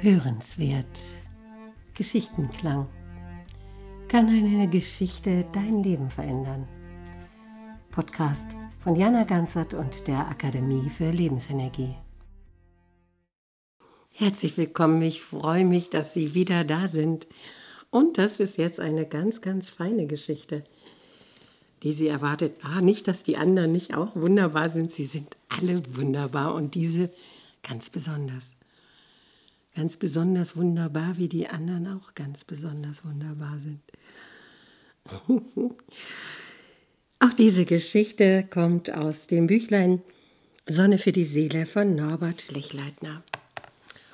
Hörenswert. Geschichtenklang. Kann eine Geschichte dein Leben verändern? Podcast von Jana Ganzert und der Akademie für Lebensenergie. Herzlich willkommen, ich freue mich, dass Sie wieder da sind. Und das ist jetzt eine ganz, ganz feine Geschichte, die Sie erwartet. Ah, nicht, dass die anderen nicht auch wunderbar sind, sie sind alle wunderbar und diese ganz besonders ganz besonders wunderbar, wie die anderen auch ganz besonders wunderbar sind. auch diese Geschichte kommt aus dem Büchlein Sonne für die Seele von Norbert Lechleitner.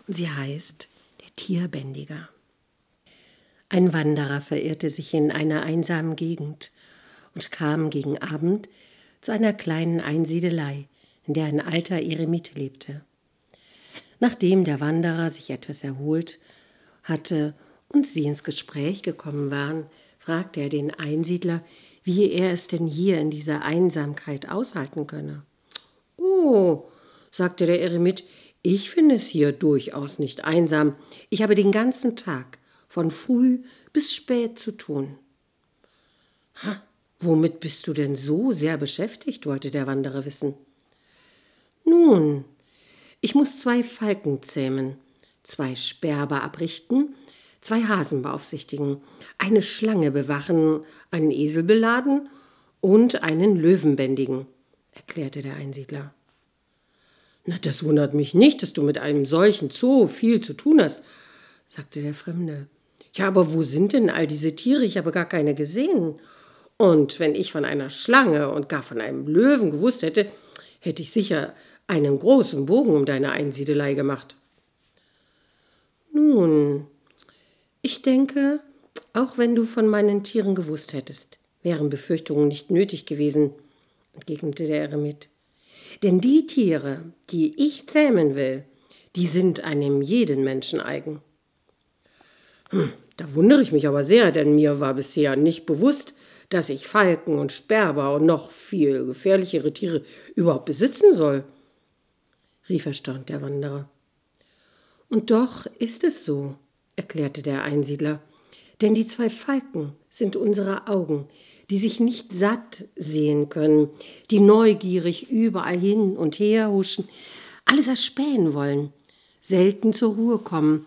Und sie heißt Der Tierbändiger. Ein Wanderer verirrte sich in einer einsamen Gegend und kam gegen Abend zu einer kleinen Einsiedelei, in der ein alter Eremit lebte. Nachdem der Wanderer sich etwas erholt hatte und sie ins Gespräch gekommen waren, fragte er den Einsiedler, wie er es denn hier in dieser Einsamkeit aushalten könne. Oh, sagte der Eremit, ich finde es hier durchaus nicht einsam. Ich habe den ganzen Tag von früh bis spät zu tun. Ha, womit bist du denn so sehr beschäftigt? wollte der Wanderer wissen. Nun, ich muss zwei Falken zähmen, zwei Sperber abrichten, zwei Hasen beaufsichtigen, eine Schlange bewachen, einen Esel beladen und einen Löwen bändigen, erklärte der Einsiedler. Na, das wundert mich nicht, dass du mit einem solchen Zoo viel zu tun hast, sagte der Fremde. Ja, aber wo sind denn all diese Tiere? Ich habe gar keine gesehen. Und wenn ich von einer Schlange und gar von einem Löwen gewusst hätte, hätte ich sicher einen großen Bogen um deine Einsiedelei gemacht. Nun, ich denke, auch wenn du von meinen Tieren gewusst hättest, wären Befürchtungen nicht nötig gewesen, entgegnete der Eremit. Denn die Tiere, die ich zähmen will, die sind einem jeden Menschen eigen. Hm, da wundere ich mich aber sehr, denn mir war bisher nicht bewusst, dass ich Falken und Sperber und noch viel gefährlichere Tiere überhaupt besitzen soll rief erstaunt der Wanderer. Und doch ist es so, erklärte der Einsiedler, denn die zwei Falken sind unsere Augen, die sich nicht satt sehen können, die neugierig überall hin und her huschen, alles erspähen wollen, selten zur Ruhe kommen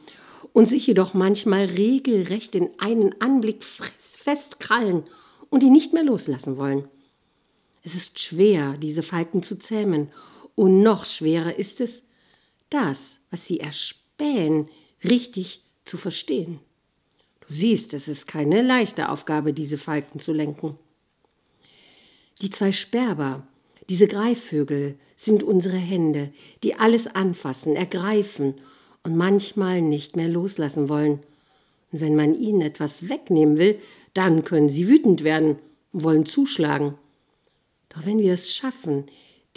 und sich jedoch manchmal regelrecht in einen Anblick festkrallen und ihn nicht mehr loslassen wollen. Es ist schwer, diese Falken zu zähmen und noch schwerer ist es, das, was sie erspähen, richtig zu verstehen. Du siehst, es ist keine leichte Aufgabe, diese Falken zu lenken. Die zwei Sperber, diese Greifvögel, sind unsere Hände, die alles anfassen, ergreifen und manchmal nicht mehr loslassen wollen. Und wenn man ihnen etwas wegnehmen will, dann können sie wütend werden und wollen zuschlagen. Doch wenn wir es schaffen,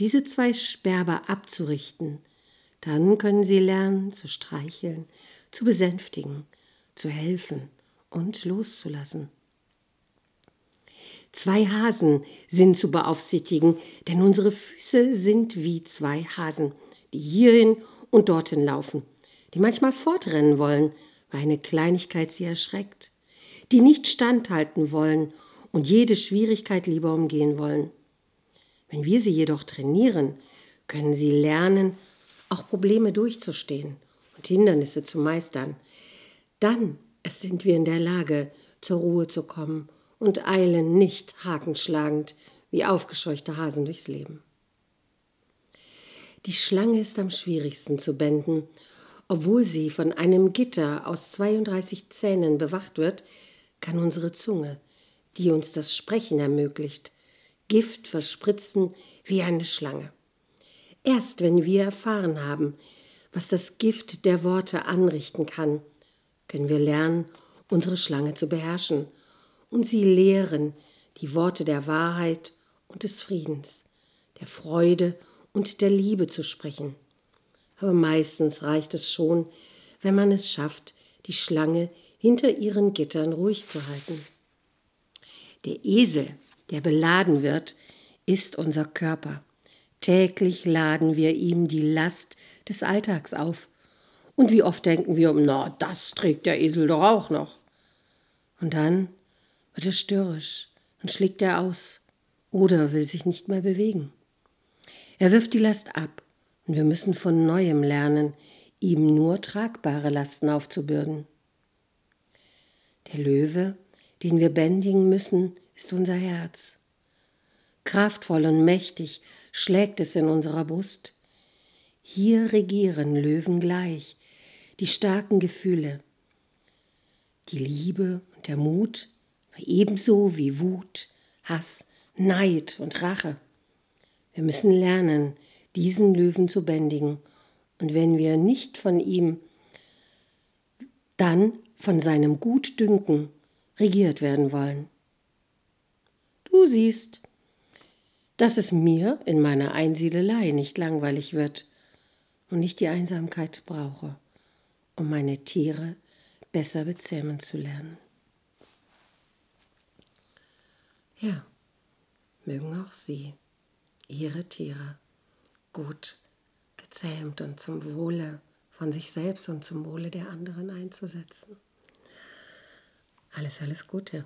diese zwei Sperber abzurichten, dann können sie lernen zu streicheln, zu besänftigen, zu helfen und loszulassen. Zwei Hasen sind zu beaufsichtigen, denn unsere Füße sind wie zwei Hasen, die hierhin und dorthin laufen, die manchmal fortrennen wollen, weil eine Kleinigkeit sie erschreckt, die nicht standhalten wollen und jede Schwierigkeit lieber umgehen wollen. Wenn wir sie jedoch trainieren, können sie lernen, auch Probleme durchzustehen und Hindernisse zu meistern. Dann sind wir in der Lage, zur Ruhe zu kommen und eilen nicht hakenschlagend wie aufgescheuchte Hasen durchs Leben. Die Schlange ist am schwierigsten zu bänden. Obwohl sie von einem Gitter aus 32 Zähnen bewacht wird, kann unsere Zunge, die uns das Sprechen ermöglicht, Gift verspritzen wie eine Schlange. Erst wenn wir erfahren haben, was das Gift der Worte anrichten kann, können wir lernen, unsere Schlange zu beherrschen und sie lehren, die Worte der Wahrheit und des Friedens, der Freude und der Liebe zu sprechen. Aber meistens reicht es schon, wenn man es schafft, die Schlange hinter ihren Gittern ruhig zu halten. Der Esel der beladen wird, ist unser Körper. Täglich laden wir ihm die Last des Alltags auf. Und wie oft denken wir, na, das trägt der Esel doch auch noch. Und dann wird er störrisch und schlägt er aus oder will sich nicht mehr bewegen. Er wirft die Last ab und wir müssen von neuem lernen, ihm nur tragbare Lasten aufzubürden. Der Löwe, den wir bändigen müssen, ist unser Herz. Kraftvoll und mächtig schlägt es in unserer Brust. Hier regieren Löwen gleich, die starken Gefühle. Die Liebe und der Mut, ebenso wie Wut, Hass, Neid und Rache. Wir müssen lernen, diesen Löwen zu bändigen. Und wenn wir nicht von ihm, dann von seinem Gutdünken regiert werden wollen. Siehst, dass es mir in meiner Einsiedelei nicht langweilig wird und ich die Einsamkeit brauche, um meine Tiere besser bezähmen zu lernen. Ja, mögen auch Sie Ihre Tiere gut gezähmt und zum Wohle von sich selbst und zum Wohle der anderen einzusetzen. Alles, alles Gute.